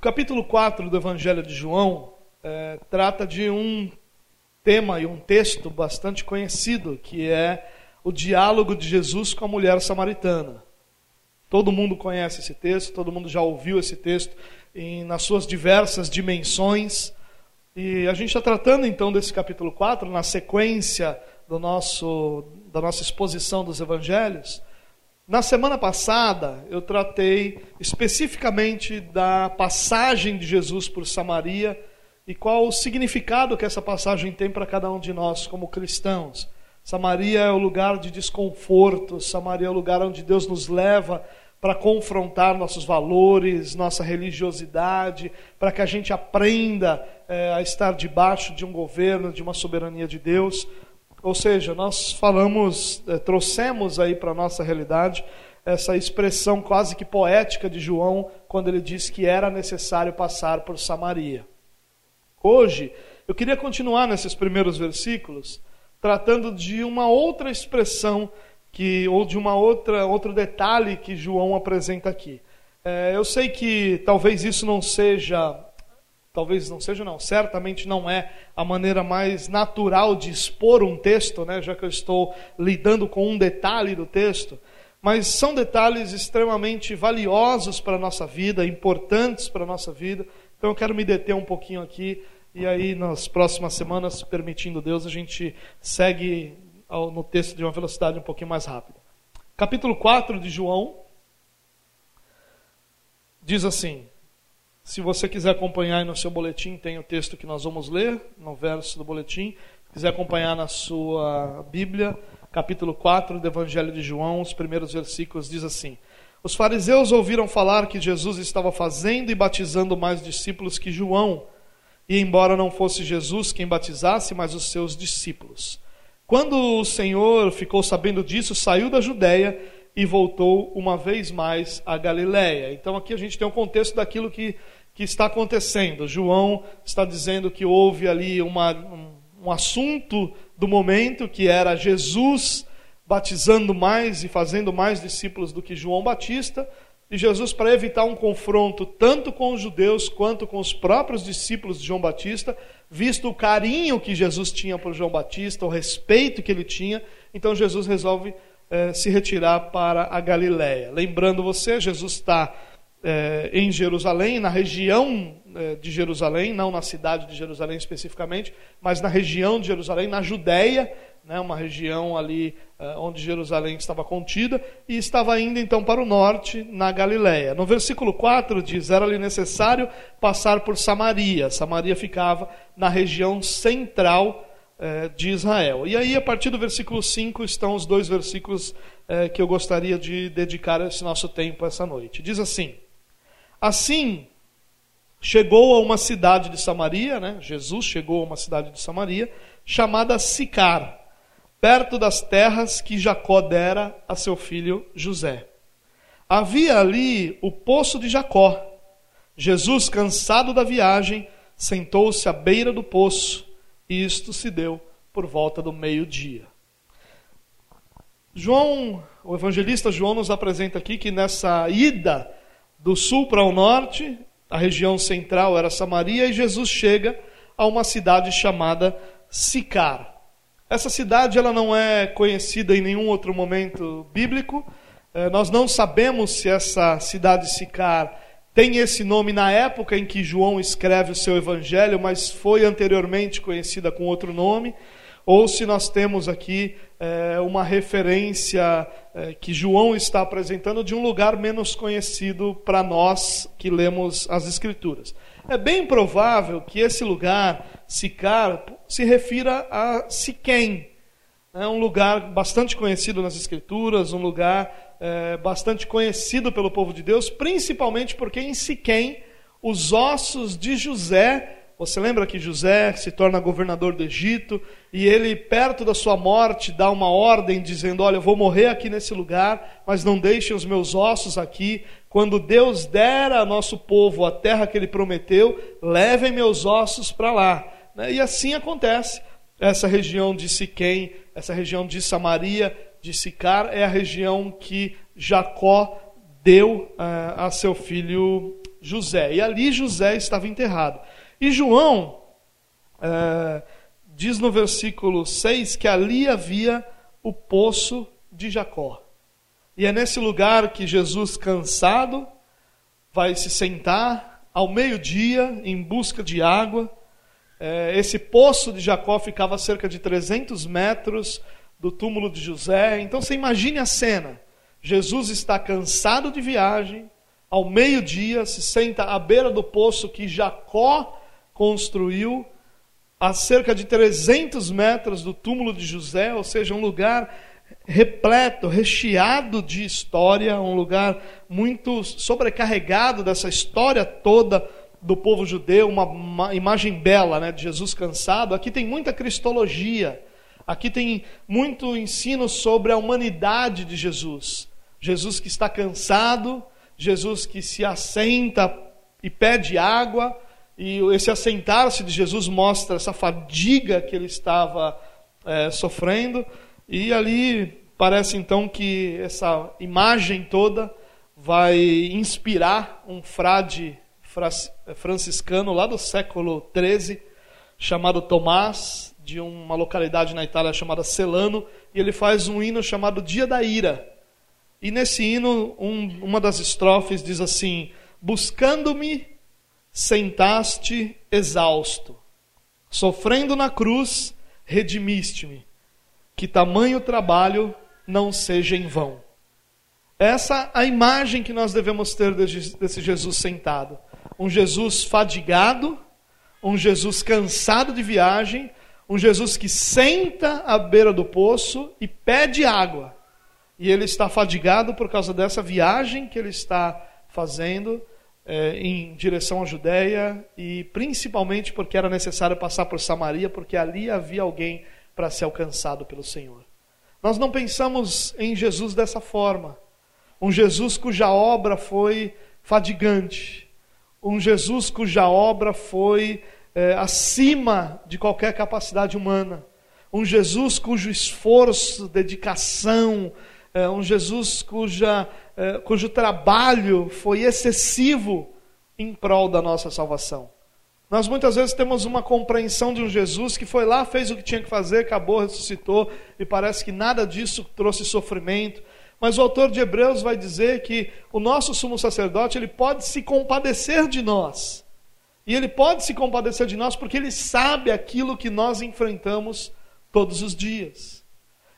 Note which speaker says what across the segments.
Speaker 1: capítulo 4 do Evangelho de João é, trata de um tema e um texto bastante conhecido, que é o diálogo de Jesus com a mulher samaritana. Todo mundo conhece esse texto, todo mundo já ouviu esse texto em, nas suas diversas dimensões. E a gente está tratando então desse capítulo 4, na sequência do nosso, da nossa exposição dos evangelhos. Na semana passada, eu tratei especificamente da passagem de Jesus por Samaria e qual o significado que essa passagem tem para cada um de nós como cristãos. Samaria é o lugar de desconforto, Samaria é o lugar onde Deus nos leva para confrontar nossos valores, nossa religiosidade, para que a gente aprenda é, a estar debaixo de um governo, de uma soberania de Deus. Ou seja, nós falamos, é, trouxemos aí para a nossa realidade essa expressão quase que poética de João, quando ele diz que era necessário passar por Samaria. Hoje, eu queria continuar nesses primeiros versículos, tratando de uma outra expressão que ou de uma outra outro detalhe que João apresenta aqui. É, eu sei que talvez isso não seja, talvez não seja não, certamente não é a maneira mais natural de expor um texto, né? Já que eu estou lidando com um detalhe do texto, mas são detalhes extremamente valiosos para a nossa vida, importantes para a nossa vida. Então eu quero me deter um pouquinho aqui e aí nas próximas semanas, permitindo Deus, a gente segue no texto de uma velocidade um pouquinho mais rápida. Capítulo 4 de João diz assim: se você quiser acompanhar no seu boletim, tem o texto que nós vamos ler, no verso do boletim. Se quiser acompanhar na sua Bíblia, capítulo 4 do Evangelho de João, os primeiros versículos, diz assim: Os fariseus ouviram falar que Jesus estava fazendo e batizando mais discípulos que João, e embora não fosse Jesus quem batizasse, mas os seus discípulos. Quando o Senhor ficou sabendo disso, saiu da Judéia e voltou uma vez mais à Galiléia. Então aqui a gente tem um contexto daquilo que, que está acontecendo. João está dizendo que houve ali uma, um, um assunto do momento que era Jesus batizando mais e fazendo mais discípulos do que João Batista. E Jesus, para evitar um confronto tanto com os judeus quanto com os próprios discípulos de João Batista, visto o carinho que Jesus tinha por João Batista, o respeito que ele tinha, então Jesus resolve eh, se retirar para a Galiléia. Lembrando você, Jesus está eh, em Jerusalém, na região eh, de Jerusalém, não na cidade de Jerusalém especificamente, mas na região de Jerusalém, na Judéia, né, uma região ali onde Jerusalém estava contida, e estava indo então para o norte, na Galiléia. No versículo 4 diz: Era-lhe necessário passar por Samaria. Samaria ficava na região central de Israel. E aí, a partir do versículo 5, estão os dois versículos uh, que eu gostaria de dedicar esse nosso tempo essa noite. Diz assim: Assim. Chegou a uma cidade de Samaria, né? Jesus chegou a uma cidade de Samaria, chamada Sicar, perto das terras que Jacó dera a seu filho José. Havia ali o poço de Jacó. Jesus, cansado da viagem, sentou-se à beira do poço, e isto se deu por volta do meio-dia. João, o evangelista João nos apresenta aqui que nessa ida do sul para o norte, a região central era Samaria, e Jesus chega a uma cidade chamada Sicar. Essa cidade ela não é conhecida em nenhum outro momento bíblico. É, nós não sabemos se essa cidade Sicar tem esse nome na época em que João escreve o seu evangelho, mas foi anteriormente conhecida com outro nome, ou se nós temos aqui é, uma referência é, que João está apresentando de um lugar menos conhecido para nós que lemos as Escrituras. É bem provável que esse lugar, Sicar, se refira a Siquém. É um lugar bastante conhecido nas Escrituras, um lugar é, bastante conhecido pelo povo de Deus, principalmente porque em Siquém os ossos de José você lembra que José se torna governador do Egito e ele, perto da sua morte, dá uma ordem dizendo: Olha, eu vou morrer aqui nesse lugar, mas não deixem os meus ossos aqui. Quando Deus der a nosso povo a terra que ele prometeu, levem meus ossos para lá. Né? E assim acontece. Essa região de Siquém, essa região de Samaria, de Sicar, é a região que Jacó deu uh, a seu filho José. E ali José estava enterrado. E João é, diz no versículo 6 que ali havia o poço de Jacó. E é nesse lugar que Jesus, cansado, vai se sentar ao meio-dia em busca de água. É, esse poço de Jacó ficava a cerca de 300 metros do túmulo de José. Então você imagine a cena. Jesus está cansado de viagem, ao meio-dia se senta à beira do poço que Jacó construiu, a cerca de 300 metros do túmulo de José, ou seja, um lugar repleto, recheado de história, um lugar muito sobrecarregado dessa história toda do povo judeu, uma, imagem bela né, de Jesus cansado. Aqui tem muita cristologia, aqui tem muito ensino sobre a humanidade de Jesus. Jesus que está cansado, Jesus que se assenta e pede água, e esse assentar-se de Jesus mostra essa fadiga que ele estava é, sofrendo. E ali parece então que essa imagem toda vai inspirar um frade franciscano lá do século XIII, chamado Tomás, de uma localidade na Itália chamada Celano, e ele faz um hino chamado Dia da Ira. E nesse hino, um, uma das estrofes diz assim: Buscando-me sentaste exausto. Sofrendo na cruz, redimiste-me. Que tamanho trabalho não seja em vão. Essa é a imagem que nós devemos ter desse Jesus sentado. Um Jesus fadigado, um Jesus cansado de viagem, um Jesus que senta à beira do poço e pede água. E ele está fadigado por causa dessa viagem que ele está fazendo é, em direção à Judéia e principalmente porque era necessário passar por Samaria, porque ali havia alguém para ser alcançado pelo Senhor. Nós não pensamos em Jesus dessa forma. Um Jesus cuja obra foi fadigante, um Jesus cuja obra foi é, acima de qualquer capacidade humana, um Jesus cujo esforço, dedicação, é, um Jesus cuja é, cujo trabalho foi excessivo em prol da nossa salvação. Nós muitas vezes temos uma compreensão de um Jesus que foi lá, fez o que tinha que fazer, acabou, ressuscitou, e parece que nada disso trouxe sofrimento. Mas o autor de Hebreus vai dizer que o nosso sumo sacerdote, ele pode se compadecer de nós. E ele pode se compadecer de nós porque ele sabe aquilo que nós enfrentamos todos os dias.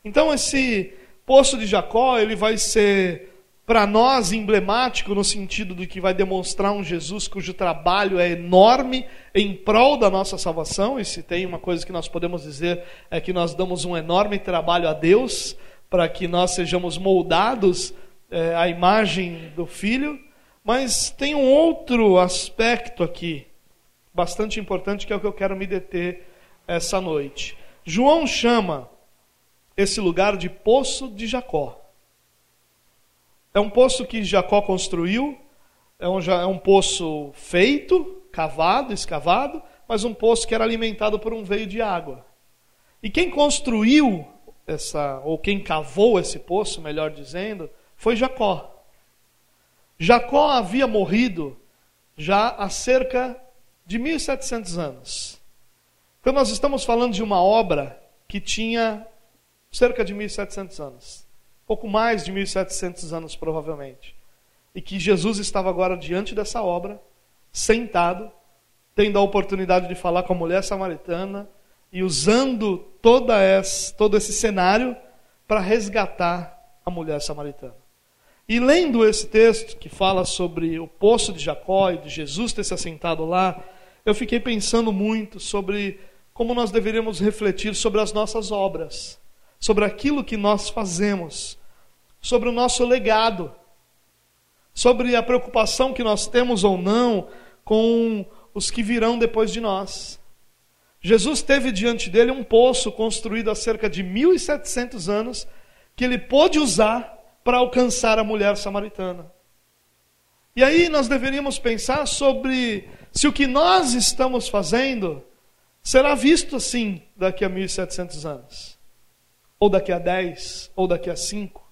Speaker 1: Então esse poço de Jacó, ele vai ser para nós emblemático no sentido de que vai demonstrar um Jesus cujo trabalho é enorme em prol da nossa salvação, e se tem uma coisa que nós podemos dizer é que nós damos um enorme trabalho a Deus para que nós sejamos moldados é, à imagem do Filho, mas tem um outro aspecto aqui, bastante importante, que é o que eu quero me deter essa noite. João chama esse lugar de Poço de Jacó. É um poço que Jacó construiu, é um, é um poço feito, cavado, escavado, mas um poço que era alimentado por um veio de água. E quem construiu essa, ou quem cavou esse poço, melhor dizendo, foi Jacó. Jacó havia morrido já há cerca de 1700 anos. Então nós estamos falando de uma obra que tinha cerca de 1700 anos pouco mais de 1700 anos provavelmente. E que Jesus estava agora diante dessa obra, sentado, tendo a oportunidade de falar com a mulher samaritana e usando toda esse, todo esse cenário para resgatar a mulher samaritana. E lendo esse texto que fala sobre o poço de Jacó e de Jesus ter se assentado lá, eu fiquei pensando muito sobre como nós deveríamos refletir sobre as nossas obras, sobre aquilo que nós fazemos, sobre o nosso legado, sobre a preocupação que nós temos ou não com os que virão depois de nós. Jesus teve diante dele um poço construído há cerca de 1700 anos que ele pôde usar para alcançar a mulher samaritana. E aí nós deveríamos pensar sobre se o que nós estamos fazendo será visto assim daqui a 1700 anos, ou daqui a 10, ou daqui a 5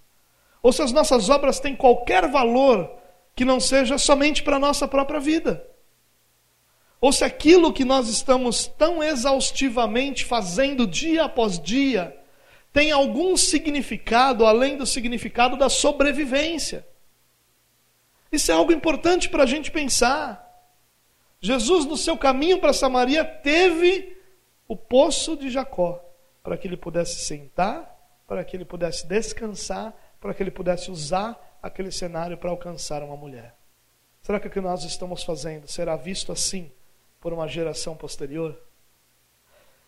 Speaker 1: ou se as nossas obras têm qualquer valor que não seja somente para a nossa própria vida. Ou se aquilo que nós estamos tão exaustivamente fazendo dia após dia tem algum significado além do significado da sobrevivência. Isso é algo importante para a gente pensar. Jesus, no seu caminho para Samaria, teve o poço de Jacó para que ele pudesse sentar, para que ele pudesse descansar, para que ele pudesse usar aquele cenário para alcançar uma mulher. Será que o que nós estamos fazendo será visto assim por uma geração posterior?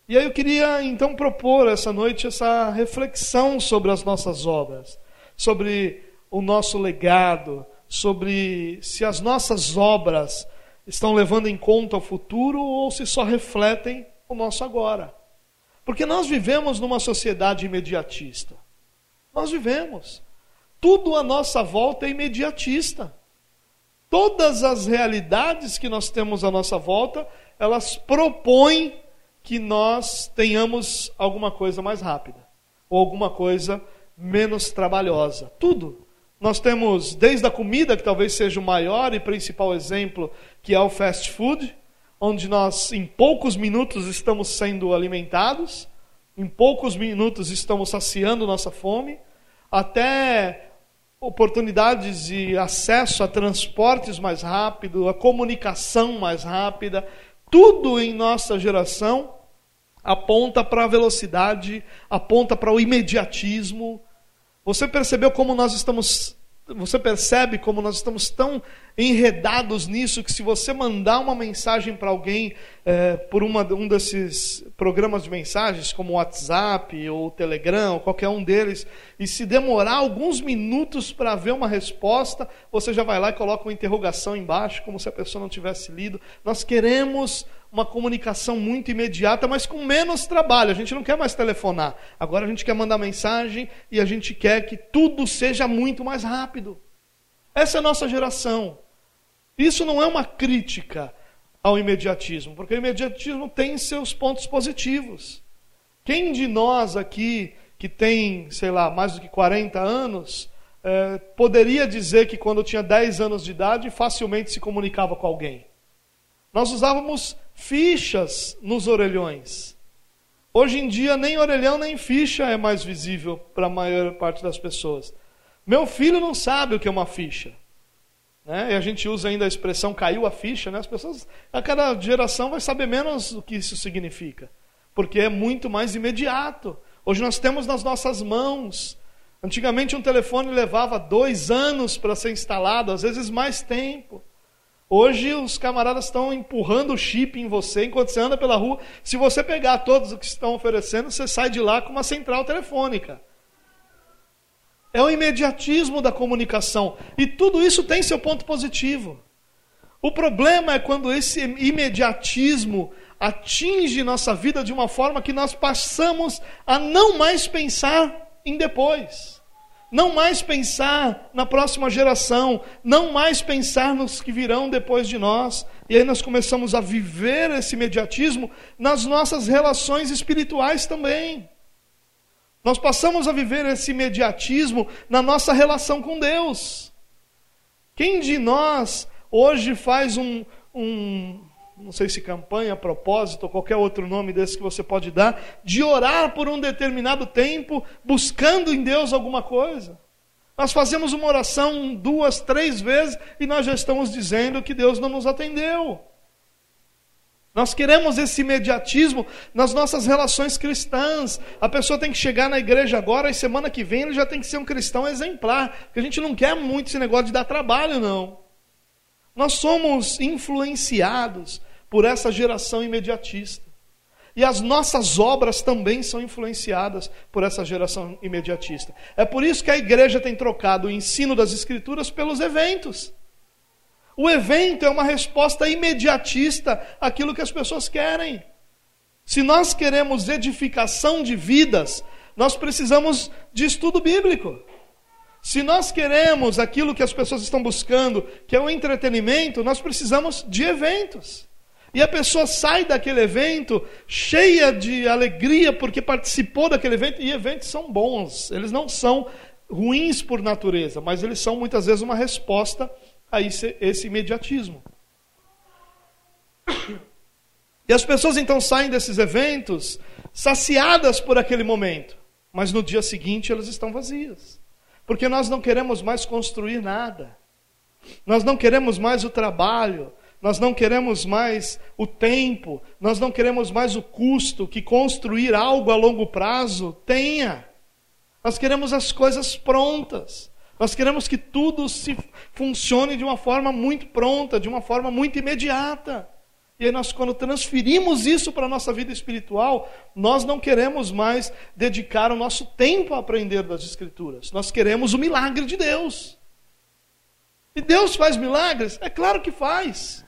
Speaker 1: E aí eu queria então propor essa noite essa reflexão sobre as nossas obras, sobre o nosso legado, sobre se as nossas obras estão levando em conta o futuro ou se só refletem o nosso agora. Porque nós vivemos numa sociedade imediatista. Nós vivemos. Tudo à nossa volta é imediatista. Todas as realidades que nós temos à nossa volta, elas propõem que nós tenhamos alguma coisa mais rápida ou alguma coisa menos trabalhosa. Tudo. Nós temos desde a comida, que talvez seja o maior e principal exemplo, que é o fast food, onde nós em poucos minutos estamos sendo alimentados, em poucos minutos estamos saciando nossa fome, até oportunidades de acesso a transportes mais rápido, a comunicação mais rápida, tudo em nossa geração aponta para a velocidade, aponta para o imediatismo. Você percebeu como nós estamos você percebe como nós estamos tão enredados nisso que se você mandar uma mensagem para alguém é, por uma, um desses programas de mensagens, como o WhatsApp ou o Telegram, ou qualquer um deles, e se demorar alguns minutos para ver uma resposta, você já vai lá e coloca uma interrogação embaixo, como se a pessoa não tivesse lido. Nós queremos uma comunicação muito imediata, mas com menos trabalho. A gente não quer mais telefonar. Agora a gente quer mandar mensagem e a gente quer que tudo seja muito mais rápido. Essa é a nossa geração. Isso não é uma crítica ao imediatismo, porque o imediatismo tem seus pontos positivos. Quem de nós aqui, que tem, sei lá, mais do que 40 anos, é, poderia dizer que quando tinha 10 anos de idade facilmente se comunicava com alguém? Nós usávamos fichas nos orelhões. Hoje em dia, nem orelhão nem ficha é mais visível para a maior parte das pessoas. Meu filho não sabe o que é uma ficha. Né? E a gente usa ainda a expressão caiu a ficha. Né? As pessoas, a cada geração, vai saber menos o que isso significa. Porque é muito mais imediato. Hoje nós temos nas nossas mãos. Antigamente, um telefone levava dois anos para ser instalado, às vezes mais tempo. Hoje os camaradas estão empurrando o chip em você enquanto você anda pela rua. Se você pegar todos os que estão oferecendo, você sai de lá com uma central telefônica. É o imediatismo da comunicação. E tudo isso tem seu ponto positivo. O problema é quando esse imediatismo atinge nossa vida de uma forma que nós passamos a não mais pensar em depois não mais pensar na próxima geração, não mais pensar nos que virão depois de nós. E aí nós começamos a viver esse imediatismo nas nossas relações espirituais também. Nós passamos a viver esse imediatismo na nossa relação com Deus. Quem de nós hoje faz um, um não sei se campanha, propósito ou qualquer outro nome desse que você pode dar, de orar por um determinado tempo, buscando em Deus alguma coisa. Nós fazemos uma oração duas, três vezes e nós já estamos dizendo que Deus não nos atendeu. Nós queremos esse imediatismo nas nossas relações cristãs. A pessoa tem que chegar na igreja agora e semana que vem ele já tem que ser um cristão exemplar. Porque a gente não quer muito esse negócio de dar trabalho, não. Nós somos influenciados por essa geração imediatista. E as nossas obras também são influenciadas por essa geração imediatista. É por isso que a igreja tem trocado o ensino das Escrituras pelos eventos. O evento é uma resposta imediatista àquilo que as pessoas querem. Se nós queremos edificação de vidas, nós precisamos de estudo bíblico. Se nós queremos aquilo que as pessoas estão buscando, que é o entretenimento, nós precisamos de eventos. E a pessoa sai daquele evento cheia de alegria porque participou daquele evento. E eventos são bons, eles não são ruins por natureza, mas eles são muitas vezes uma resposta a esse, esse imediatismo. E as pessoas então saem desses eventos saciadas por aquele momento, mas no dia seguinte elas estão vazias, porque nós não queremos mais construir nada, nós não queremos mais o trabalho, nós não queremos mais o tempo, nós não queremos mais o custo que construir algo a longo prazo tenha. Nós queremos as coisas prontas. Nós queremos que tudo se funcione de uma forma muito pronta, de uma forma muito imediata. E aí nós, quando transferimos isso para a nossa vida espiritual, nós não queremos mais dedicar o nosso tempo a aprender das Escrituras. Nós queremos o milagre de Deus. E Deus faz milagres? É claro que faz.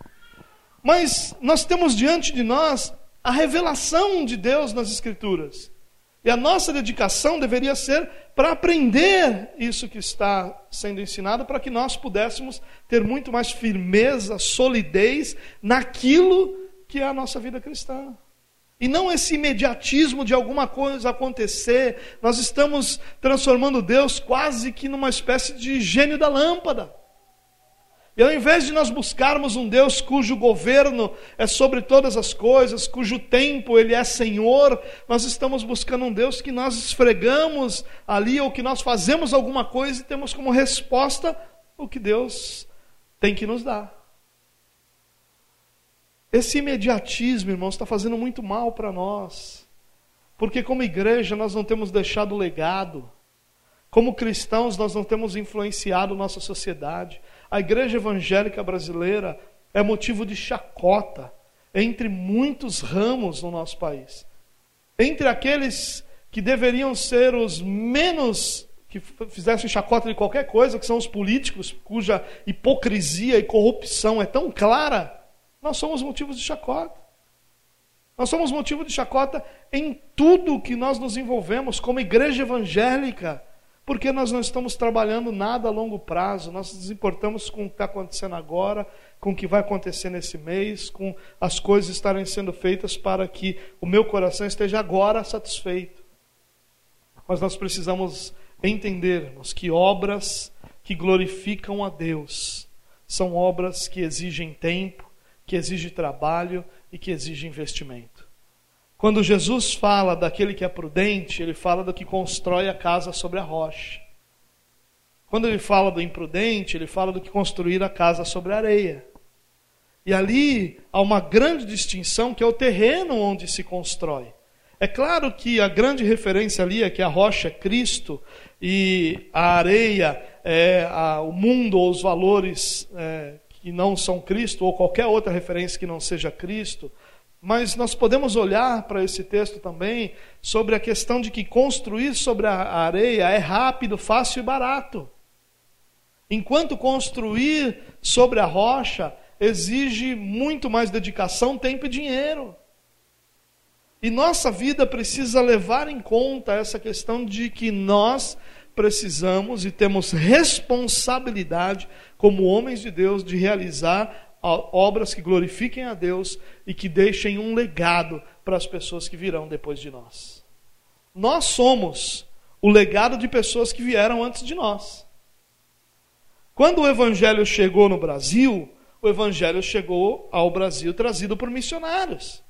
Speaker 1: Mas nós temos diante de nós a revelação de Deus nas Escrituras. E a nossa dedicação deveria ser para aprender isso que está sendo ensinado, para que nós pudéssemos ter muito mais firmeza, solidez naquilo que é a nossa vida cristã. E não esse imediatismo de alguma coisa acontecer. Nós estamos transformando Deus quase que numa espécie de gênio da lâmpada. E ao invés de nós buscarmos um Deus cujo governo é sobre todas as coisas, cujo tempo ele é Senhor, nós estamos buscando um Deus que nós esfregamos ali ou que nós fazemos alguma coisa e temos como resposta o que Deus tem que nos dar. Esse imediatismo, irmãos, está fazendo muito mal para nós. Porque como igreja nós não temos deixado legado. Como cristãos nós não temos influenciado nossa sociedade. A igreja evangélica brasileira é motivo de chacota entre muitos ramos no nosso país. Entre aqueles que deveriam ser os menos que fizessem chacota de qualquer coisa, que são os políticos, cuja hipocrisia e corrupção é tão clara, nós somos motivos de chacota. Nós somos motivo de chacota em tudo que nós nos envolvemos como igreja evangélica. Porque nós não estamos trabalhando nada a longo prazo, nós nos importamos com o que está acontecendo agora, com o que vai acontecer nesse mês, com as coisas estarem sendo feitas para que o meu coração esteja agora satisfeito. Mas nós precisamos entendermos que obras que glorificam a Deus são obras que exigem tempo, que exigem trabalho e que exigem investimento. Quando Jesus fala daquele que é prudente, ele fala do que constrói a casa sobre a rocha. Quando ele fala do imprudente, ele fala do que construir a casa sobre a areia. E ali há uma grande distinção que é o terreno onde se constrói. É claro que a grande referência ali é que a rocha é Cristo e a areia é a, o mundo ou os valores é, que não são Cristo ou qualquer outra referência que não seja Cristo. Mas nós podemos olhar para esse texto também sobre a questão de que construir sobre a areia é rápido, fácil e barato. Enquanto construir sobre a rocha exige muito mais dedicação, tempo e dinheiro. E nossa vida precisa levar em conta essa questão de que nós precisamos e temos responsabilidade, como homens de Deus, de realizar obras que glorifiquem a Deus e que deixem um legado para as pessoas que virão depois de nós. Nós somos o legado de pessoas que vieram antes de nós. Quando o Evangelho chegou no Brasil, o Evangelho chegou ao Brasil trazido por missionários.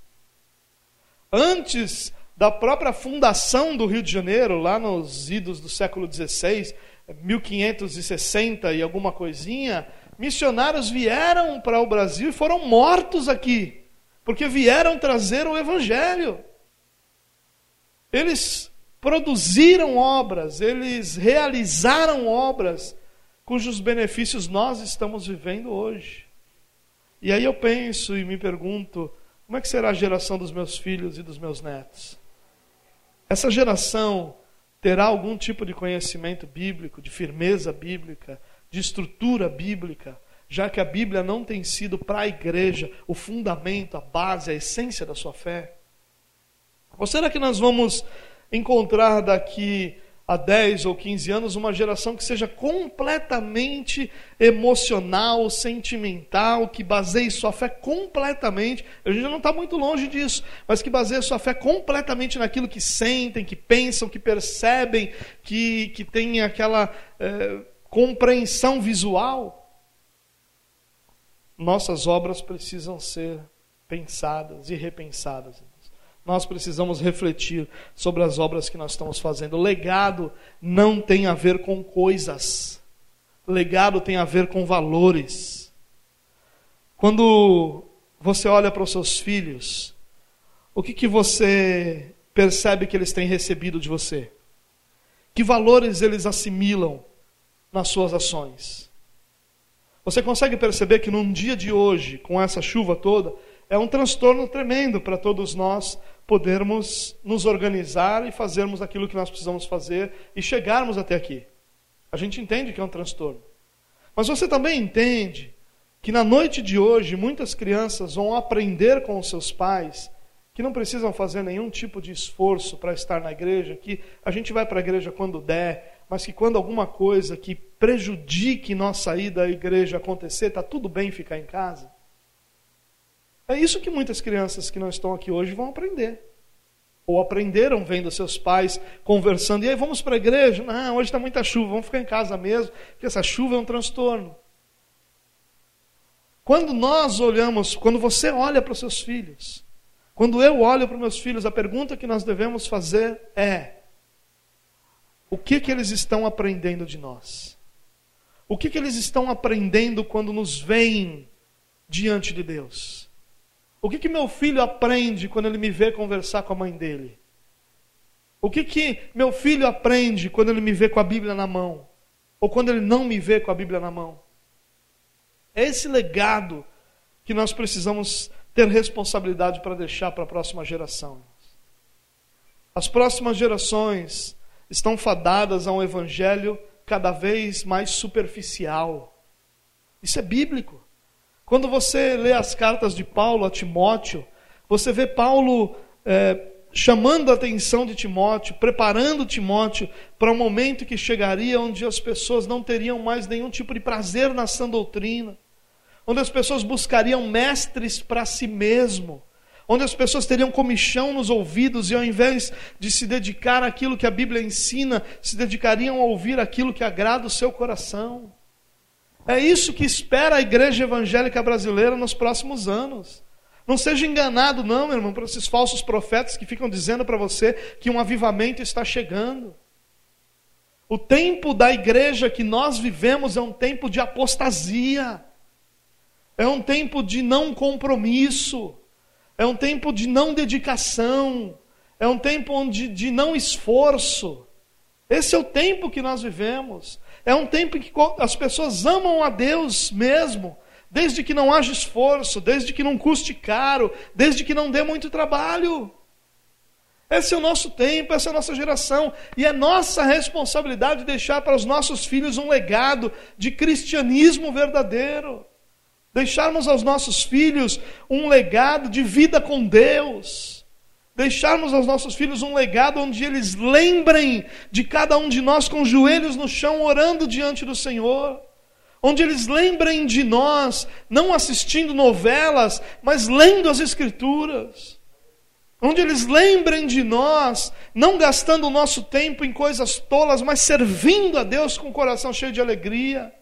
Speaker 1: Antes da própria fundação do Rio de Janeiro, lá nos idos do século XVI, 1560 e alguma coisinha, missionários vieram para o Brasil e foram mortos aqui, porque vieram trazer o Evangelho. Eles produziram obras, eles realizaram obras cujos benefícios nós estamos vivendo hoje. E aí eu penso e me pergunto: como é que será a geração dos meus filhos e dos meus netos? Essa geração terá algum tipo de conhecimento bíblico, de firmeza bíblica, de estrutura bíblica, já que a Bíblia não tem sido para a igreja o fundamento, a base, a essência da sua fé? Ou será que nós vamos encontrar daqui a 10 ou 15 anos uma geração que seja completamente emocional, sentimental, que baseie sua fé completamente, a gente não está muito longe disso, mas que baseie sua fé completamente naquilo que sentem, que pensam, que percebem, que, que tem aquela. É, compreensão visual. nossas obras precisam ser pensadas e repensadas. Nós precisamos refletir sobre as obras que nós estamos fazendo. O legado não tem a ver com coisas. Legado tem a ver com valores. Quando você olha para os seus filhos, o que, que você percebe que eles têm recebido de você? Que valores eles assimilam nas suas ações? Você consegue perceber que num dia de hoje, com essa chuva toda, é um transtorno tremendo para todos nós podermos nos organizar e fazermos aquilo que nós precisamos fazer e chegarmos até aqui. A gente entende que é um transtorno. Mas você também entende que na noite de hoje muitas crianças vão aprender com os seus pais que não precisam fazer nenhum tipo de esforço para estar na igreja, que a gente vai para a igreja quando der, mas que quando alguma coisa que prejudique nossa ida à igreja acontecer, está tudo bem ficar em casa. É isso que muitas crianças que não estão aqui hoje vão aprender. Ou aprenderam vendo seus pais conversando. E aí, vamos para a igreja? Não, hoje está muita chuva, vamos ficar em casa mesmo, porque essa chuva é um transtorno. Quando nós olhamos, quando você olha para os seus filhos, quando eu olho para os meus filhos, a pergunta que nós devemos fazer é: o que, que eles estão aprendendo de nós? O que, que eles estão aprendendo quando nos veem diante de Deus? O que, que meu filho aprende quando ele me vê conversar com a mãe dele? O que, que meu filho aprende quando ele me vê com a Bíblia na mão? Ou quando ele não me vê com a Bíblia na mão? É esse legado que nós precisamos ter responsabilidade para deixar para a próxima geração. As próximas gerações estão fadadas a um evangelho cada vez mais superficial. Isso é bíblico. Quando você lê as cartas de Paulo a Timóteo, você vê Paulo é, chamando a atenção de Timóteo, preparando Timóteo para um momento que chegaria onde as pessoas não teriam mais nenhum tipo de prazer na sã doutrina, onde as pessoas buscariam mestres para si mesmo, onde as pessoas teriam comichão nos ouvidos e ao invés de se dedicar àquilo que a Bíblia ensina, se dedicariam a ouvir aquilo que agrada o seu coração. É isso que espera a igreja evangélica brasileira nos próximos anos. Não seja enganado, não, meu irmão, por esses falsos profetas que ficam dizendo para você que um avivamento está chegando. O tempo da igreja que nós vivemos é um tempo de apostasia, é um tempo de não compromisso, é um tempo de não dedicação, é um tempo onde, de não esforço. Esse é o tempo que nós vivemos. É um tempo em que as pessoas amam a Deus mesmo, desde que não haja esforço, desde que não custe caro, desde que não dê muito trabalho. Esse é o nosso tempo, essa é a nossa geração, e é nossa responsabilidade deixar para os nossos filhos um legado de cristianismo verdadeiro. Deixarmos aos nossos filhos um legado de vida com Deus deixarmos aos nossos filhos um legado onde eles lembrem de cada um de nós com os joelhos no chão, orando diante do Senhor. Onde eles lembrem de nós, não assistindo novelas, mas lendo as Escrituras. Onde eles lembrem de nós, não gastando o nosso tempo em coisas tolas, mas servindo a Deus com o coração cheio de alegria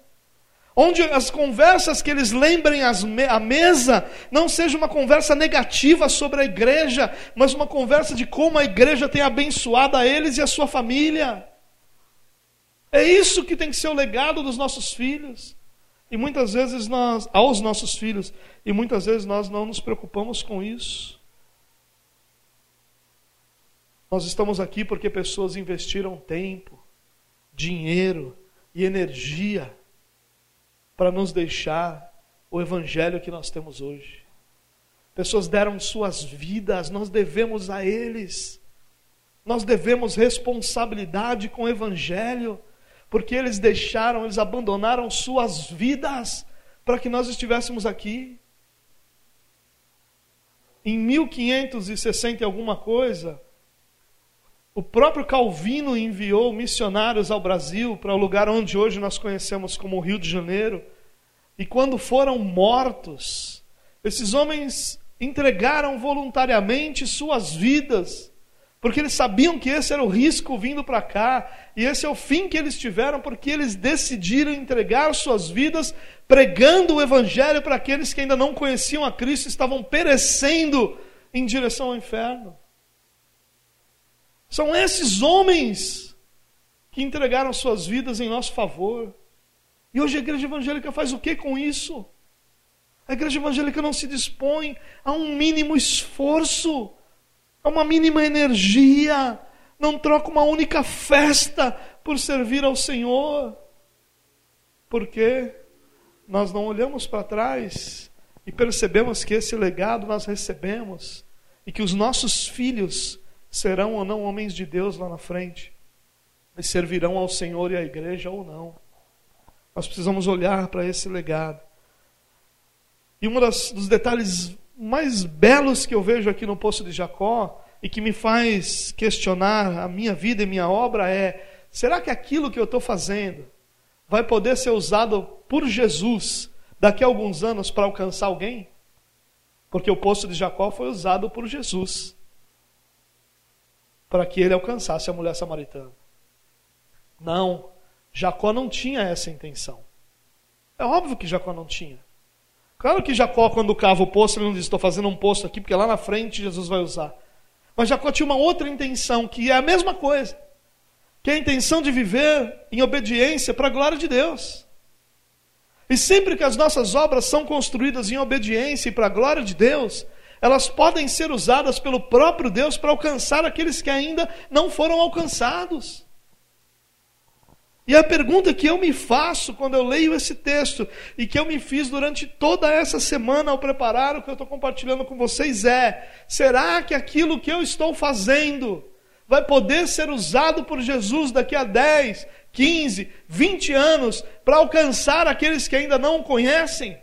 Speaker 1: onde as conversas que eles lembrem à mesa não seja uma conversa negativa sobre a igreja, mas uma conversa de como a igreja tem abençoado a eles e a sua família. É isso que tem que ser o legado dos nossos filhos. E muitas vezes nós, aos nossos filhos, e muitas vezes nós não nos preocupamos com isso. Nós estamos aqui porque pessoas investiram tempo, dinheiro e energia para nos deixar o evangelho que nós temos hoje. Pessoas deram suas vidas, nós devemos a eles. Nós devemos responsabilidade com o evangelho, porque eles deixaram, eles abandonaram suas vidas para que nós estivéssemos aqui. Em 1560 e alguma coisa, o próprio Calvino enviou missionários ao Brasil, para o lugar onde hoje nós conhecemos como Rio de Janeiro. E quando foram mortos, esses homens entregaram voluntariamente suas vidas porque eles sabiam que esse era o risco vindo para cá, e esse é o fim que eles tiveram, porque eles decidiram entregar suas vidas pregando o Evangelho para aqueles que ainda não conheciam a Cristo, estavam perecendo em direção ao inferno. São esses homens que entregaram suas vidas em nosso favor. E hoje a igreja evangélica faz o que com isso? A igreja evangélica não se dispõe a um mínimo esforço é uma mínima energia, não troca uma única festa por servir ao Senhor. Porque nós não olhamos para trás e percebemos que esse legado nós recebemos e que os nossos filhos serão ou não homens de Deus lá na frente e servirão ao Senhor e à igreja ou não. Nós precisamos olhar para esse legado. E um dos detalhes mais belos que eu vejo aqui no Poço de Jacó e que me faz questionar a minha vida e minha obra é: será que aquilo que eu estou fazendo vai poder ser usado por Jesus daqui a alguns anos para alcançar alguém? Porque o Poço de Jacó foi usado por Jesus para que ele alcançasse a mulher samaritana. Não, Jacó não tinha essa intenção. É óbvio que Jacó não tinha. Claro que Jacó, quando cava o poço, ele não diz: Estou fazendo um poço aqui, porque lá na frente Jesus vai usar. Mas Jacó tinha uma outra intenção, que é a mesma coisa, que é a intenção de viver em obediência para a glória de Deus. E sempre que as nossas obras são construídas em obediência e para a glória de Deus, elas podem ser usadas pelo próprio Deus para alcançar aqueles que ainda não foram alcançados. E a pergunta que eu me faço quando eu leio esse texto e que eu me fiz durante toda essa semana ao preparar o que eu estou compartilhando com vocês é: será que aquilo que eu estou fazendo vai poder ser usado por Jesus daqui a 10, 15, 20 anos para alcançar aqueles que ainda não o conhecem?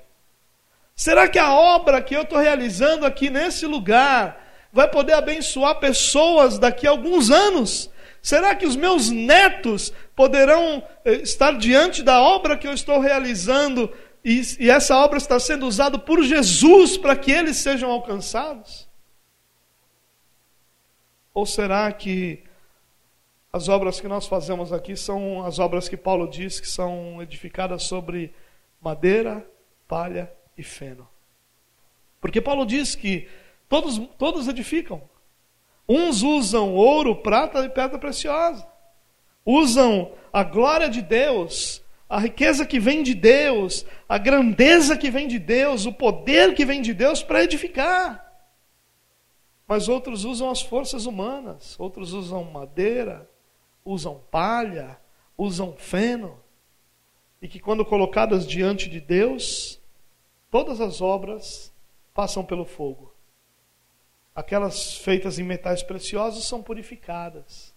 Speaker 1: Será que a obra que eu estou realizando aqui nesse lugar vai poder abençoar pessoas daqui a alguns anos? Será que os meus netos poderão eh, estar diante da obra que eu estou realizando e, e essa obra está sendo usada por Jesus para que eles sejam alcançados? Ou será que as obras que nós fazemos aqui são as obras que Paulo diz que são edificadas sobre madeira, palha e feno? Porque Paulo diz que todos, todos edificam, Uns usam ouro, prata e pedra preciosa. Usam a glória de Deus, a riqueza que vem de Deus, a grandeza que vem de Deus, o poder que vem de Deus para edificar. Mas outros usam as forças humanas, outros usam madeira, usam palha, usam feno. E que quando colocadas diante de Deus, todas as obras passam pelo fogo. Aquelas feitas em metais preciosos são purificadas,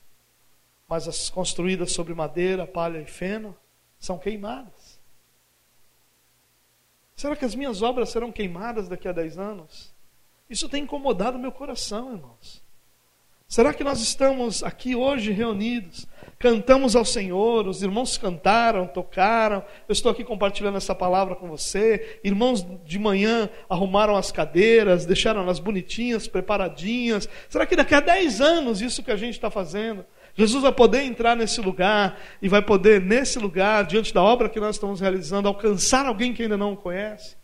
Speaker 1: mas as construídas sobre madeira, palha e feno são queimadas. Será que as minhas obras serão queimadas daqui a dez anos? Isso tem incomodado meu coração, irmãos. Será que nós estamos aqui hoje reunidos, cantamos ao Senhor, os irmãos cantaram, tocaram, eu estou aqui compartilhando essa palavra com você, irmãos de manhã arrumaram as cadeiras, deixaram elas bonitinhas, preparadinhas. Será que daqui a 10 anos isso que a gente está fazendo, Jesus vai poder entrar nesse lugar e vai poder, nesse lugar, diante da obra que nós estamos realizando, alcançar alguém que ainda não o conhece?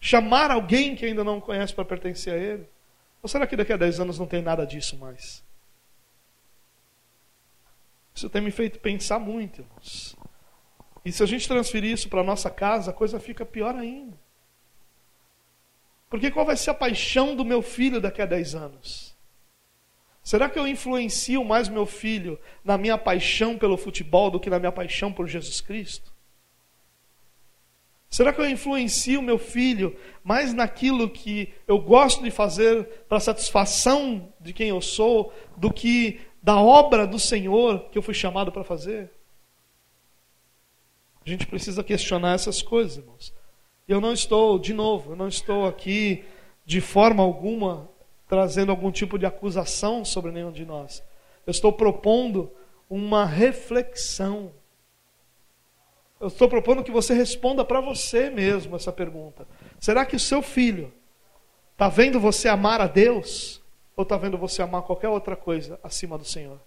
Speaker 1: Chamar alguém que ainda não o conhece para pertencer a Ele? Ou será que daqui a 10 anos não tem nada disso mais? Isso tem me feito pensar muito, irmãos. E se a gente transferir isso para a nossa casa, a coisa fica pior ainda. Porque qual vai ser a paixão do meu filho daqui a 10 anos? Será que eu influencio mais meu filho na minha paixão pelo futebol do que na minha paixão por Jesus Cristo? Será que eu influencio meu filho mais naquilo que eu gosto de fazer para satisfação de quem eu sou do que da obra do Senhor que eu fui chamado para fazer? A gente precisa questionar essas coisas, irmãos. Eu não estou, de novo, eu não estou aqui de forma alguma trazendo algum tipo de acusação sobre nenhum de nós. Eu estou propondo uma reflexão eu estou propondo que você responda para você mesmo essa pergunta. Será que o seu filho está vendo você amar a Deus ou está vendo você amar qualquer outra coisa acima do Senhor?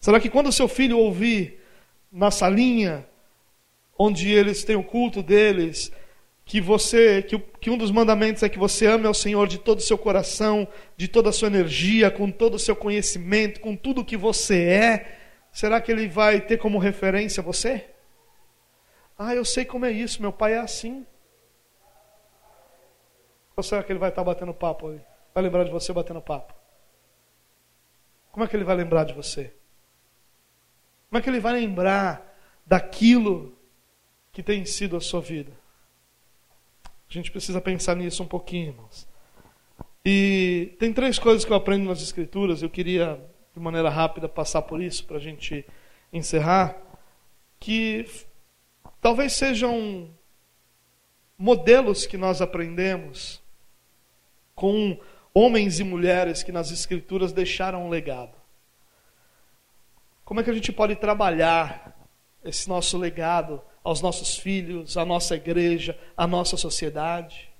Speaker 1: Será que quando seu filho ouvir na salinha, onde eles têm o culto deles, que você, que, que, um dos mandamentos é que você ame ao Senhor de todo o seu coração, de toda a sua energia, com todo o seu conhecimento, com tudo o que você é, será que ele vai ter como referência você? Ah, eu sei como é isso, meu pai é assim. Ou será que ele vai estar batendo papo aí? Vai lembrar de você batendo papo? Como é que ele vai lembrar de você? Como é que ele vai lembrar daquilo que tem sido a sua vida? A gente precisa pensar nisso um pouquinho, irmãos. E tem três coisas que eu aprendo nas Escrituras, eu queria, de maneira rápida, passar por isso para a gente encerrar, que talvez sejam modelos que nós aprendemos com homens e mulheres que nas Escrituras deixaram um legado. Como é que a gente pode trabalhar esse nosso legado aos nossos filhos, à nossa igreja, à nossa sociedade?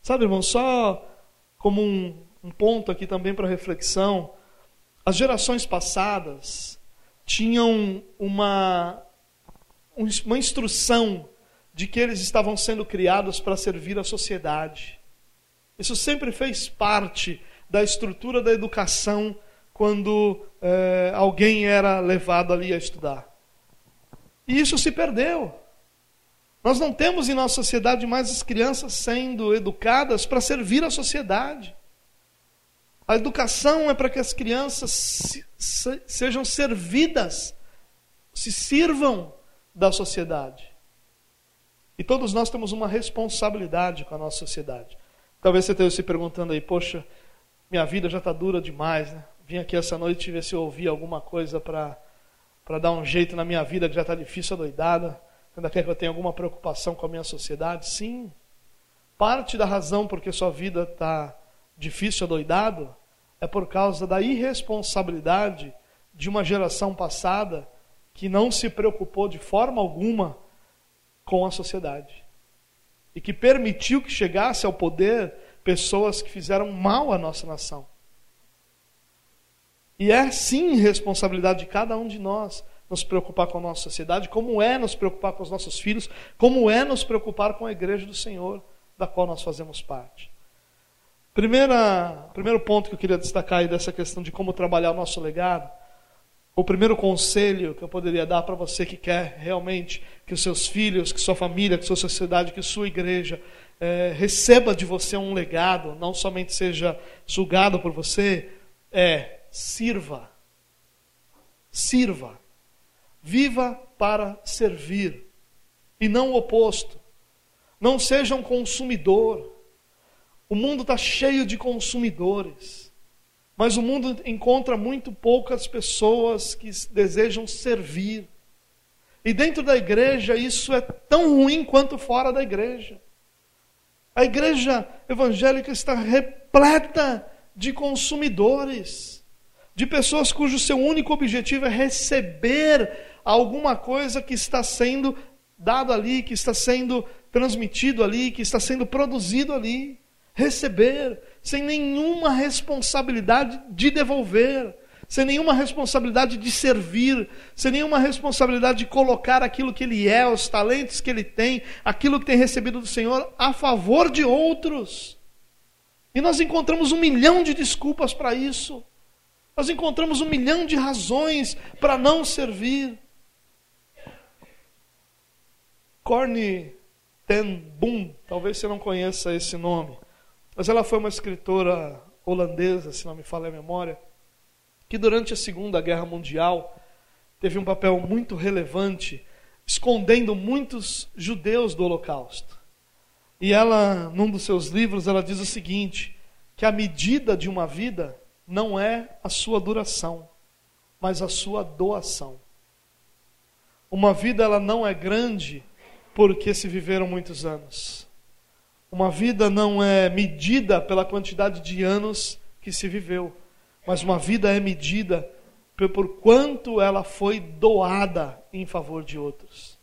Speaker 1: Sabe, irmão, só como um, um ponto aqui também para reflexão, as gerações passadas tinham uma, uma instrução de que eles estavam sendo criados para servir a sociedade. Isso sempre fez parte da estrutura da educação quando é, alguém era levado ali a estudar. E isso se perdeu. Nós não temos em nossa sociedade mais as crianças sendo educadas para servir a sociedade. A educação é para que as crianças se, se, sejam servidas, se sirvam da sociedade. E todos nós temos uma responsabilidade com a nossa sociedade. Talvez você esteja se perguntando aí, poxa, minha vida já está dura demais, né? Vim aqui essa noite ver se eu ouvi alguma coisa para dar um jeito na minha vida que já está difícil, adoidada. Ainda quer que eu tenha alguma preocupação com a minha sociedade? Sim. Parte da razão porque sua vida está difícil, adoidado, é por causa da irresponsabilidade de uma geração passada que não se preocupou de forma alguma com a sociedade e que permitiu que chegasse ao poder pessoas que fizeram mal à nossa nação. E é sim responsabilidade de cada um de nós nos preocupar com a nossa sociedade, como é nos preocupar com os nossos filhos, como é nos preocupar com a igreja do Senhor, da qual nós fazemos parte. Primeira, primeiro ponto que eu queria destacar aí dessa questão de como trabalhar o nosso legado, o primeiro conselho que eu poderia dar para você que quer realmente que os seus filhos, que sua família, que sua sociedade, que sua igreja é, receba de você um legado, não somente seja sugado por você, é sirva. Sirva. Viva para servir e não o oposto. Não seja um consumidor. O mundo está cheio de consumidores, mas o mundo encontra muito poucas pessoas que desejam servir. E dentro da igreja isso é tão ruim quanto fora da igreja. A igreja evangélica está repleta de consumidores, de pessoas cujo seu único objetivo é receber alguma coisa que está sendo dado ali, que está sendo transmitido ali, que está sendo produzido ali. Receber, sem nenhuma responsabilidade de devolver sem nenhuma responsabilidade de servir, sem nenhuma responsabilidade de colocar aquilo que ele é, os talentos que ele tem, aquilo que tem recebido do Senhor a favor de outros. E nós encontramos um milhão de desculpas para isso. Nós encontramos um milhão de razões para não servir. Corny ten Boom, talvez você não conheça esse nome, mas ela foi uma escritora holandesa, se não me falha a memória que durante a Segunda Guerra Mundial teve um papel muito relevante, escondendo muitos judeus do Holocausto. E ela, num dos seus livros, ela diz o seguinte: que a medida de uma vida não é a sua duração, mas a sua doação. Uma vida ela não é grande porque se viveram muitos anos. Uma vida não é medida pela quantidade de anos que se viveu mas uma vida é medida por quanto ela foi doada em favor de outros.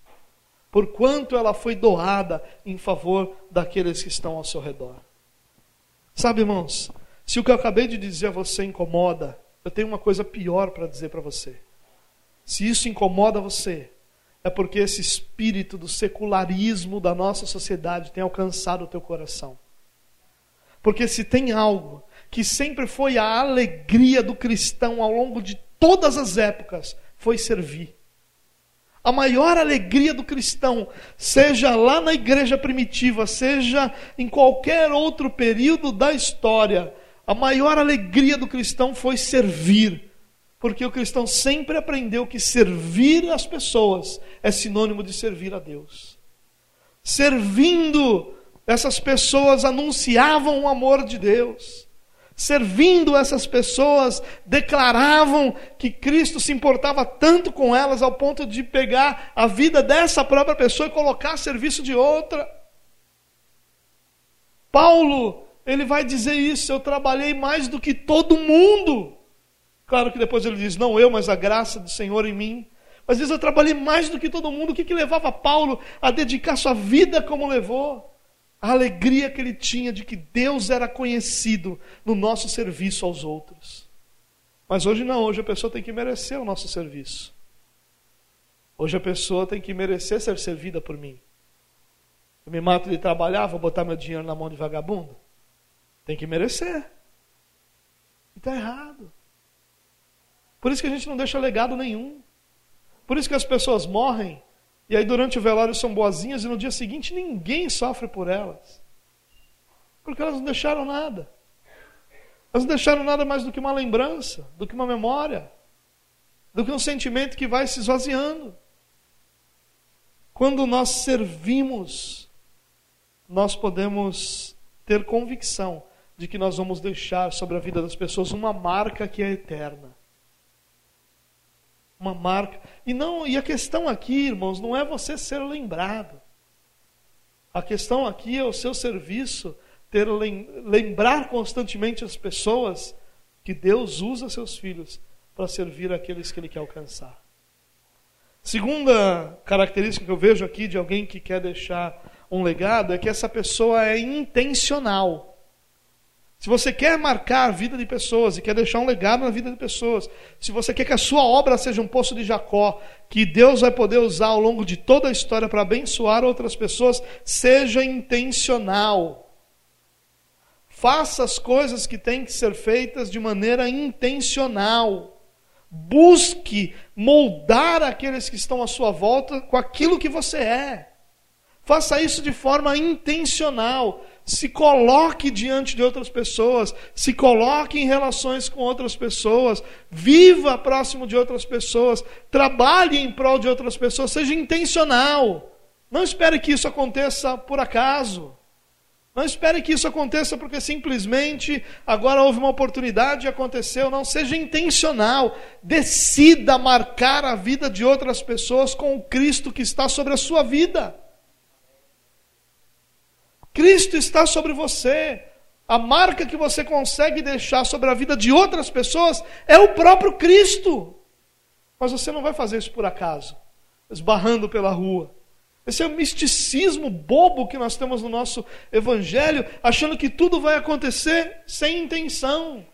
Speaker 1: Por quanto ela foi doada em favor daqueles que estão ao seu redor. Sabe, irmãos, Se o que eu acabei de dizer a você incomoda, eu tenho uma coisa pior para dizer para você. Se isso incomoda você, é porque esse espírito do secularismo da nossa sociedade tem alcançado o teu coração. Porque se tem algo que sempre foi a alegria do cristão ao longo de todas as épocas, foi servir. A maior alegria do cristão, seja lá na igreja primitiva, seja em qualquer outro período da história, a maior alegria do cristão foi servir. Porque o cristão sempre aprendeu que servir as pessoas é sinônimo de servir a Deus. Servindo, essas pessoas anunciavam o amor de Deus. Servindo essas pessoas, declaravam que Cristo se importava tanto com elas ao ponto de pegar a vida dessa própria pessoa e colocar a serviço de outra. Paulo, ele vai dizer isso: eu trabalhei mais do que todo mundo. Claro que depois ele diz: não eu, mas a graça do Senhor em mim. Às vezes eu trabalhei mais do que todo mundo. O que, que levava Paulo a dedicar sua vida como levou? a alegria que ele tinha de que Deus era conhecido no nosso serviço aos outros. Mas hoje não, hoje a pessoa tem que merecer o nosso serviço. Hoje a pessoa tem que merecer ser servida por mim. Eu me mato de trabalhar, vou botar meu dinheiro na mão de vagabundo? Tem que merecer. Está errado. Por isso que a gente não deixa legado nenhum. Por isso que as pessoas morrem e aí durante o velório são boazinhas e no dia seguinte ninguém sofre por elas. Porque elas não deixaram nada. Elas não deixaram nada mais do que uma lembrança, do que uma memória, do que um sentimento que vai se esvaziando. Quando nós servimos, nós podemos ter convicção de que nós vamos deixar sobre a vida das pessoas uma marca que é eterna uma marca. E não, e a questão aqui, irmãos, não é você ser lembrado. A questão aqui é o seu serviço ter lembrar constantemente as pessoas que Deus usa seus filhos para servir aqueles que ele quer alcançar. Segunda característica que eu vejo aqui de alguém que quer deixar um legado é que essa pessoa é intencional. Se você quer marcar a vida de pessoas e quer deixar um legado na vida de pessoas, se você quer que a sua obra seja um poço de Jacó, que Deus vai poder usar ao longo de toda a história para abençoar outras pessoas, seja intencional. Faça as coisas que têm que ser feitas de maneira intencional. Busque moldar aqueles que estão à sua volta com aquilo que você é. Faça isso de forma intencional se coloque diante de outras pessoas, se coloque em relações com outras pessoas, viva próximo de outras pessoas, trabalhe em prol de outras pessoas, seja intencional. Não espere que isso aconteça por acaso. Não espere que isso aconteça porque simplesmente agora houve uma oportunidade e aconteceu. Não, seja intencional. Decida marcar a vida de outras pessoas com o Cristo que está sobre a sua vida. Cristo está sobre você. A marca que você consegue deixar sobre a vida de outras pessoas é o próprio Cristo. Mas você não vai fazer isso por acaso, esbarrando pela rua. Esse é o misticismo bobo que nós temos no nosso evangelho, achando que tudo vai acontecer sem intenção.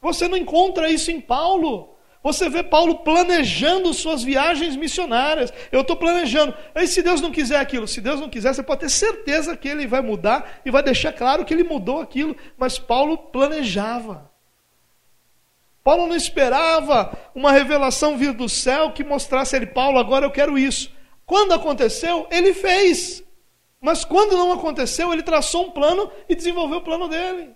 Speaker 1: Você não encontra isso em Paulo. Você vê Paulo planejando suas viagens missionárias. Eu estou planejando. Aí, se Deus não quiser aquilo, se Deus não quiser, você pode ter certeza que ele vai mudar e vai deixar claro que ele mudou aquilo. Mas Paulo planejava. Paulo não esperava uma revelação vir do céu que mostrasse a ele, Paulo, agora eu quero isso. Quando aconteceu, ele fez. Mas quando não aconteceu, ele traçou um plano e desenvolveu o plano dele.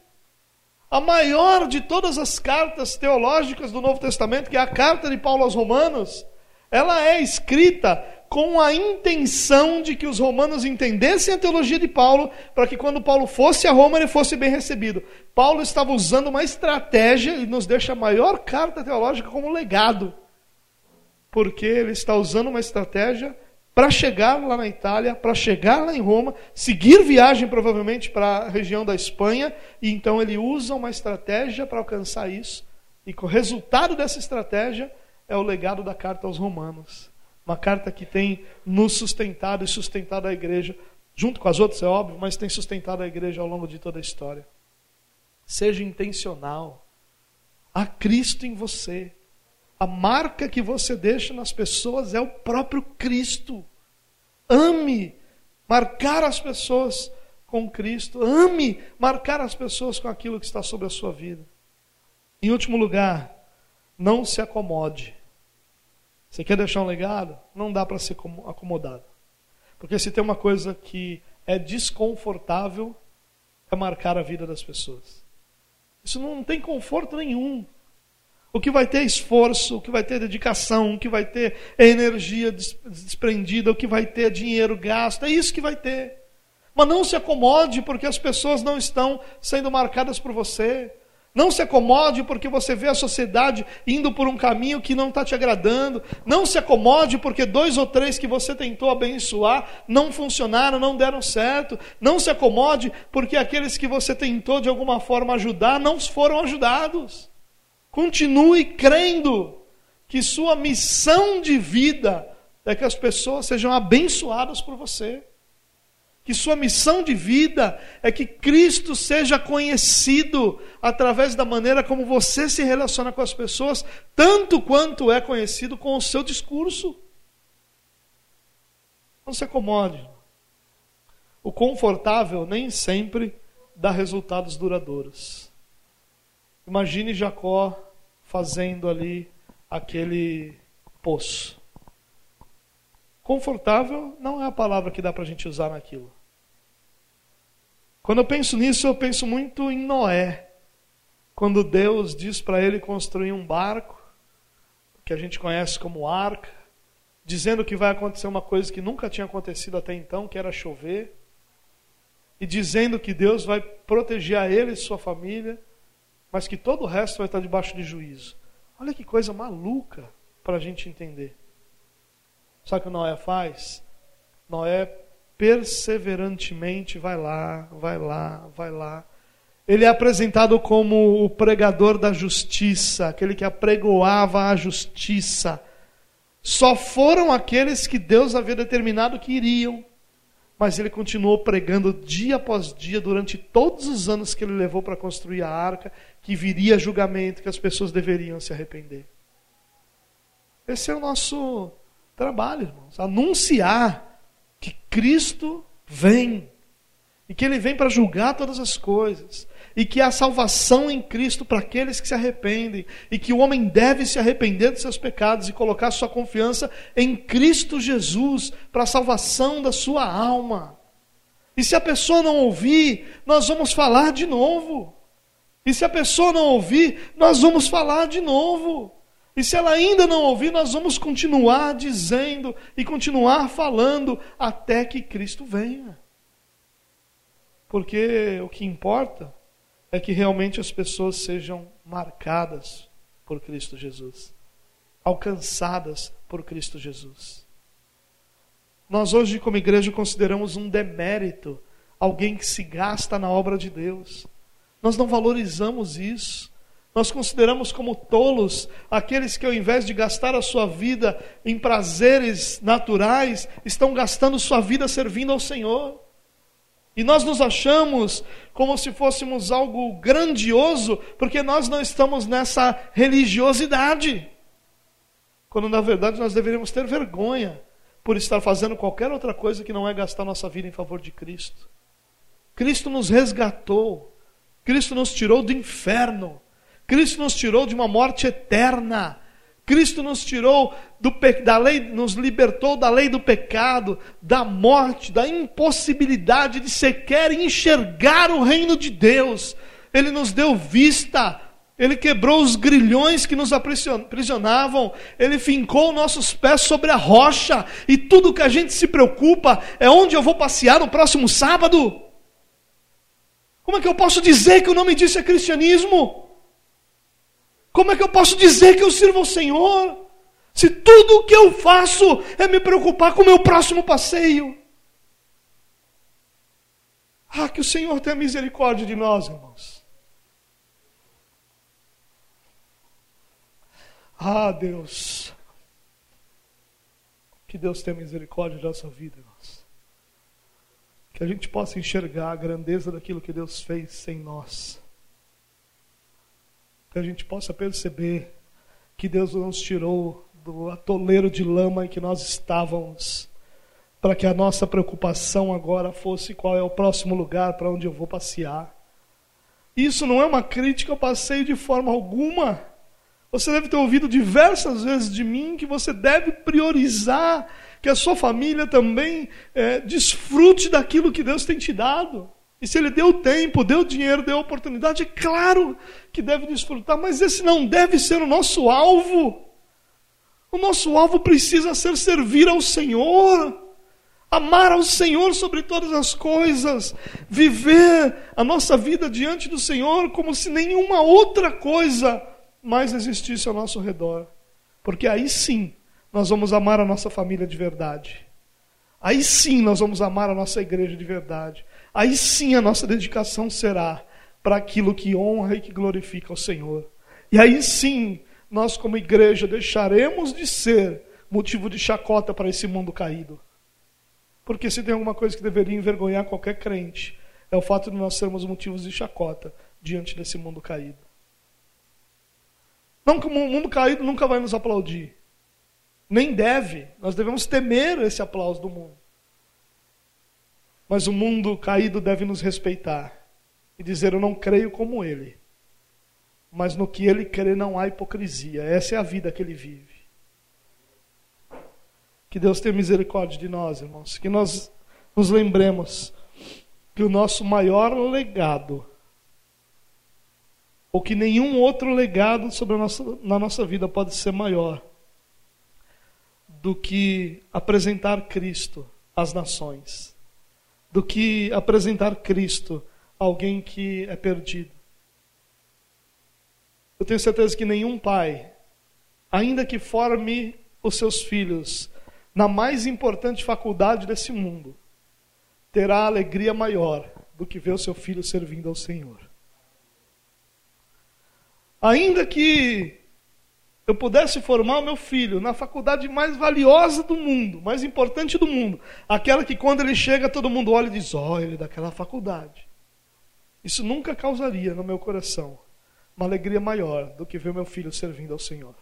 Speaker 1: A maior de todas as cartas teológicas do Novo Testamento, que é a carta de Paulo aos Romanos, ela é escrita com a intenção de que os romanos entendessem a teologia de Paulo, para que quando Paulo fosse a Roma ele fosse bem recebido. Paulo estava usando uma estratégia e nos deixa a maior carta teológica como legado, porque ele está usando uma estratégia para chegar lá na Itália, para chegar lá em Roma, seguir viagem provavelmente para a região da Espanha, e então ele usa uma estratégia para alcançar isso. E o resultado dessa estratégia é o legado da carta aos Romanos. Uma carta que tem nos sustentado e sustentado a igreja, junto com as outras, é óbvio, mas tem sustentado a igreja ao longo de toda a história. Seja intencional. Há Cristo em você. A marca que você deixa nas pessoas é o próprio Cristo. Ame marcar as pessoas com Cristo. Ame marcar as pessoas com aquilo que está sobre a sua vida. Em último lugar, não se acomode. Você quer deixar um legado? Não dá para ser acomodado. Porque se tem uma coisa que é desconfortável, é marcar a vida das pessoas. Isso não tem conforto nenhum. O que vai ter esforço, o que vai ter dedicação, o que vai ter energia desprendida, o que vai ter dinheiro gasto, é isso que vai ter. Mas não se acomode porque as pessoas não estão sendo marcadas por você. Não se acomode porque você vê a sociedade indo por um caminho que não está te agradando. Não se acomode porque dois ou três que você tentou abençoar não funcionaram, não deram certo. Não se acomode porque aqueles que você tentou de alguma forma ajudar não foram ajudados. Continue crendo que sua missão de vida é que as pessoas sejam abençoadas por você que sua missão de vida é que Cristo seja conhecido através da maneira como você se relaciona com as pessoas, tanto quanto é conhecido com o seu discurso. Não se acomode. O confortável nem sempre dá resultados duradouros. Imagine Jacó fazendo ali aquele poço. Confortável não é a palavra que dá para a gente usar naquilo. Quando eu penso nisso, eu penso muito em Noé. Quando Deus diz para ele construir um barco, que a gente conhece como arca, dizendo que vai acontecer uma coisa que nunca tinha acontecido até então, que era chover, e dizendo que Deus vai proteger a ele e sua família, mas que todo o resto vai estar debaixo de juízo. Olha que coisa maluca para a gente entender. Sabe o que Noé faz? Noé perseverantemente vai lá, vai lá, vai lá. Ele é apresentado como o pregador da justiça, aquele que apregoava a justiça. Só foram aqueles que Deus havia determinado que iriam. Mas ele continuou pregando dia após dia, durante todos os anos que ele levou para construir a arca, que viria julgamento, que as pessoas deveriam se arrepender. Esse é o nosso trabalho, irmãos. Anunciar que Cristo vem e que ele vem para julgar todas as coisas e que há salvação em Cristo para aqueles que se arrependem e que o homem deve se arrepender de seus pecados e colocar sua confiança em Cristo Jesus para a salvação da sua alma. E se a pessoa não ouvir, nós vamos falar de novo. E se a pessoa não ouvir, nós vamos falar de novo. E se ela ainda não ouvir, nós vamos continuar dizendo e continuar falando até que Cristo venha. Porque o que importa é que realmente as pessoas sejam marcadas por Cristo Jesus, alcançadas por Cristo Jesus. Nós hoje, como igreja, consideramos um demérito alguém que se gasta na obra de Deus. Nós não valorizamos isso. Nós consideramos como tolos aqueles que, ao invés de gastar a sua vida em prazeres naturais, estão gastando sua vida servindo ao Senhor. E nós nos achamos como se fôssemos algo grandioso, porque nós não estamos nessa religiosidade. Quando na verdade nós deveríamos ter vergonha por estar fazendo qualquer outra coisa que não é gastar nossa vida em favor de Cristo. Cristo nos resgatou, Cristo nos tirou do inferno. Cristo nos tirou de uma morte eterna. Cristo nos tirou do, da lei, nos libertou da lei do pecado, da morte, da impossibilidade de sequer enxergar o reino de Deus. Ele nos deu vista, ele quebrou os grilhões que nos aprisionavam, ele fincou nossos pés sobre a rocha, e tudo que a gente se preocupa é onde eu vou passear no próximo sábado. Como é que eu posso dizer que o nome disso é cristianismo? Como é que eu posso dizer que eu sirvo ao Senhor? Se tudo o que eu faço é me preocupar com o meu próximo passeio. Ah, que o Senhor tenha misericórdia de nós, irmãos. Ah, Deus. Que Deus tenha misericórdia da nossa vida, irmãos. Que a gente possa enxergar a grandeza daquilo que Deus fez sem nós que a gente possa perceber que Deus nos tirou do atoleiro de lama em que nós estávamos, para que a nossa preocupação agora fosse qual é o próximo lugar para onde eu vou passear. Isso não é uma crítica ao passeio de forma alguma. Você deve ter ouvido diversas vezes de mim que você deve priorizar que a sua família também é, desfrute daquilo que Deus tem te dado. E se Ele deu tempo, deu dinheiro, deu oportunidade, é claro que deve desfrutar, mas esse não deve ser o nosso alvo. O nosso alvo precisa ser servir ao Senhor, amar ao Senhor sobre todas as coisas, viver a nossa vida diante do Senhor como se nenhuma outra coisa mais existisse ao nosso redor. Porque aí sim nós vamos amar a nossa família de verdade. Aí sim nós vamos amar a nossa igreja de verdade. Aí sim a nossa dedicação será para aquilo que honra e que glorifica o Senhor. E aí sim nós, como igreja, deixaremos de ser motivo de chacota para esse mundo caído. Porque se tem alguma coisa que deveria envergonhar qualquer crente, é o fato de nós sermos motivos de chacota diante desse mundo caído. Não que o mundo caído nunca vai nos aplaudir. Nem deve. Nós devemos temer esse aplauso do mundo. Mas o mundo caído deve nos respeitar e dizer: Eu não creio como ele. Mas no que ele crê não há hipocrisia. Essa é a vida que ele vive. Que Deus tenha misericórdia de nós, irmãos. Que nós nos lembremos que o nosso maior legado ou que nenhum outro legado sobre a nossa, na nossa vida pode ser maior do que apresentar Cristo às nações, do que apresentar Cristo a alguém que é perdido. Eu tenho certeza que nenhum pai, ainda que forme os seus filhos na mais importante faculdade desse mundo, terá alegria maior do que ver o seu filho servindo ao Senhor. Ainda que eu pudesse formar o meu filho na faculdade mais valiosa do mundo, mais importante do mundo, aquela que quando ele chega todo mundo olha e diz: "Ó, oh, ele é daquela faculdade". Isso nunca causaria no meu coração uma alegria maior do que ver meu filho servindo ao Senhor.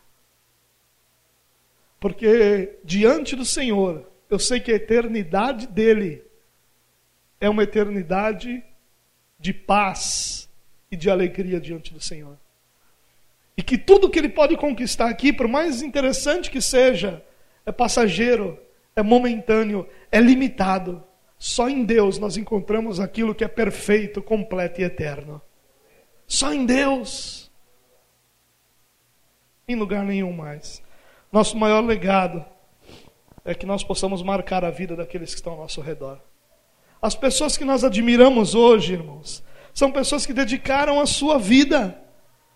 Speaker 1: Porque diante do Senhor, eu sei que a eternidade dele é uma eternidade de paz e de alegria diante do Senhor. E que tudo que ele pode conquistar aqui, por mais interessante que seja, é passageiro, é momentâneo, é limitado. Só em Deus nós encontramos aquilo que é perfeito, completo e eterno. Só em Deus. Em lugar nenhum mais. Nosso maior legado é que nós possamos marcar a vida daqueles que estão ao nosso redor. As pessoas que nós admiramos hoje, irmãos, são pessoas que dedicaram a sua vida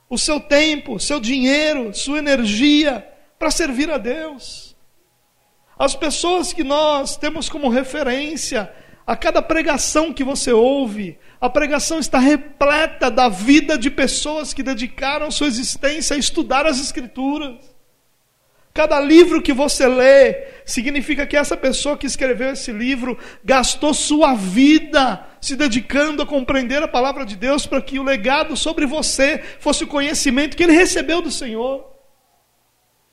Speaker 1: o seu tempo, seu dinheiro, sua energia para servir a Deus. As pessoas que nós temos como referência, a cada pregação que você ouve, a pregação está repleta da vida de pessoas que dedicaram sua existência a estudar as Escrituras. Cada livro que você lê significa que essa pessoa que escreveu esse livro gastou sua vida se dedicando a compreender a palavra de Deus para que o legado sobre você fosse o conhecimento que ele recebeu do Senhor.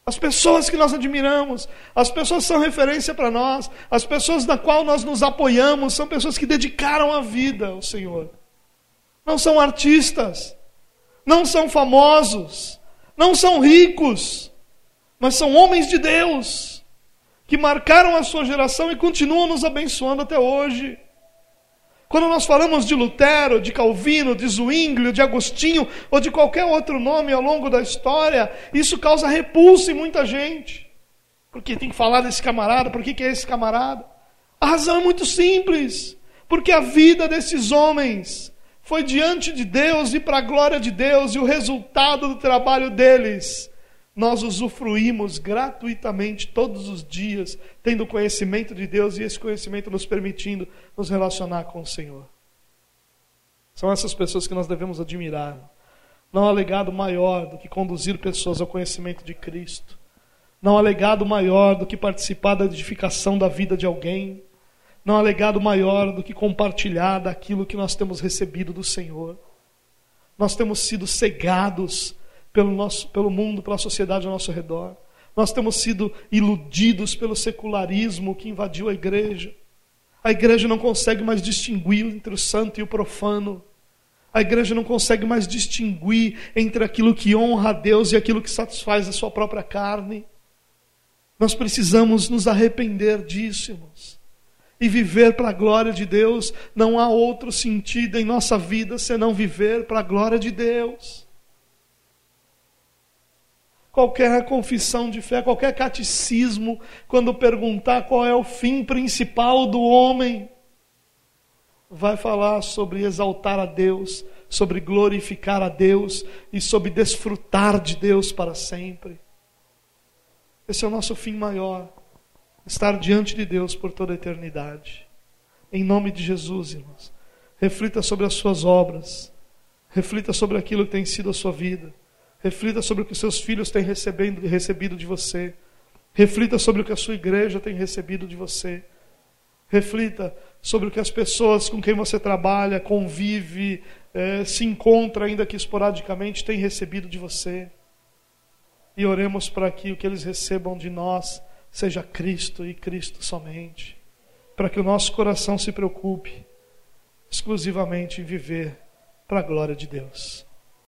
Speaker 1: As pessoas que nós admiramos, as pessoas são referência para nós, as pessoas da qual nós nos apoiamos são pessoas que dedicaram a vida ao Senhor. Não são artistas, não são famosos, não são ricos, mas são homens de Deus que marcaram a sua geração e continuam nos abençoando até hoje. Quando nós falamos de Lutero, de Calvino, de Zwinglio, de Agostinho ou de qualquer outro nome ao longo da história, isso causa repulso em muita gente. Porque tem que falar desse camarada, por que, que é esse camarada? A razão é muito simples. Porque a vida desses homens foi diante de Deus e para a glória de Deus, e o resultado do trabalho deles nós usufruímos gratuitamente todos os dias, tendo conhecimento de Deus e esse conhecimento nos permitindo nos relacionar com o Senhor. São essas pessoas que nós devemos admirar. Não há legado maior do que conduzir pessoas ao conhecimento de Cristo. Não há legado maior do que participar da edificação da vida de alguém. Não há legado maior do que compartilhar daquilo que nós temos recebido do Senhor. Nós temos sido cegados pelo, nosso, pelo mundo, pela sociedade ao nosso redor. Nós temos sido iludidos pelo secularismo que invadiu a igreja. A igreja não consegue mais distinguir entre o santo e o profano. A igreja não consegue mais distinguir entre aquilo que honra a Deus e aquilo que satisfaz a sua própria carne. Nós precisamos nos arrepender disso, irmãos. E viver para a glória de Deus. Não há outro sentido em nossa vida senão viver para a glória de Deus. Qualquer confissão de fé, qualquer catecismo, quando perguntar qual é o fim principal do homem, vai falar sobre exaltar a Deus, sobre glorificar a Deus e sobre desfrutar de Deus para sempre. Esse é o nosso fim maior, estar diante de Deus por toda a eternidade. Em nome de Jesus, irmãos, reflita sobre as suas obras, reflita sobre aquilo que tem sido a sua vida, reflita sobre o que seus filhos têm recebendo, recebido de você, reflita sobre o que a sua igreja tem recebido de você. Reflita sobre o que as pessoas com quem você trabalha, convive, eh, se encontra, ainda que esporadicamente, têm recebido de você. E oremos para que o que eles recebam de nós seja Cristo e Cristo somente. Para que o nosso coração se preocupe exclusivamente em viver para a glória de Deus.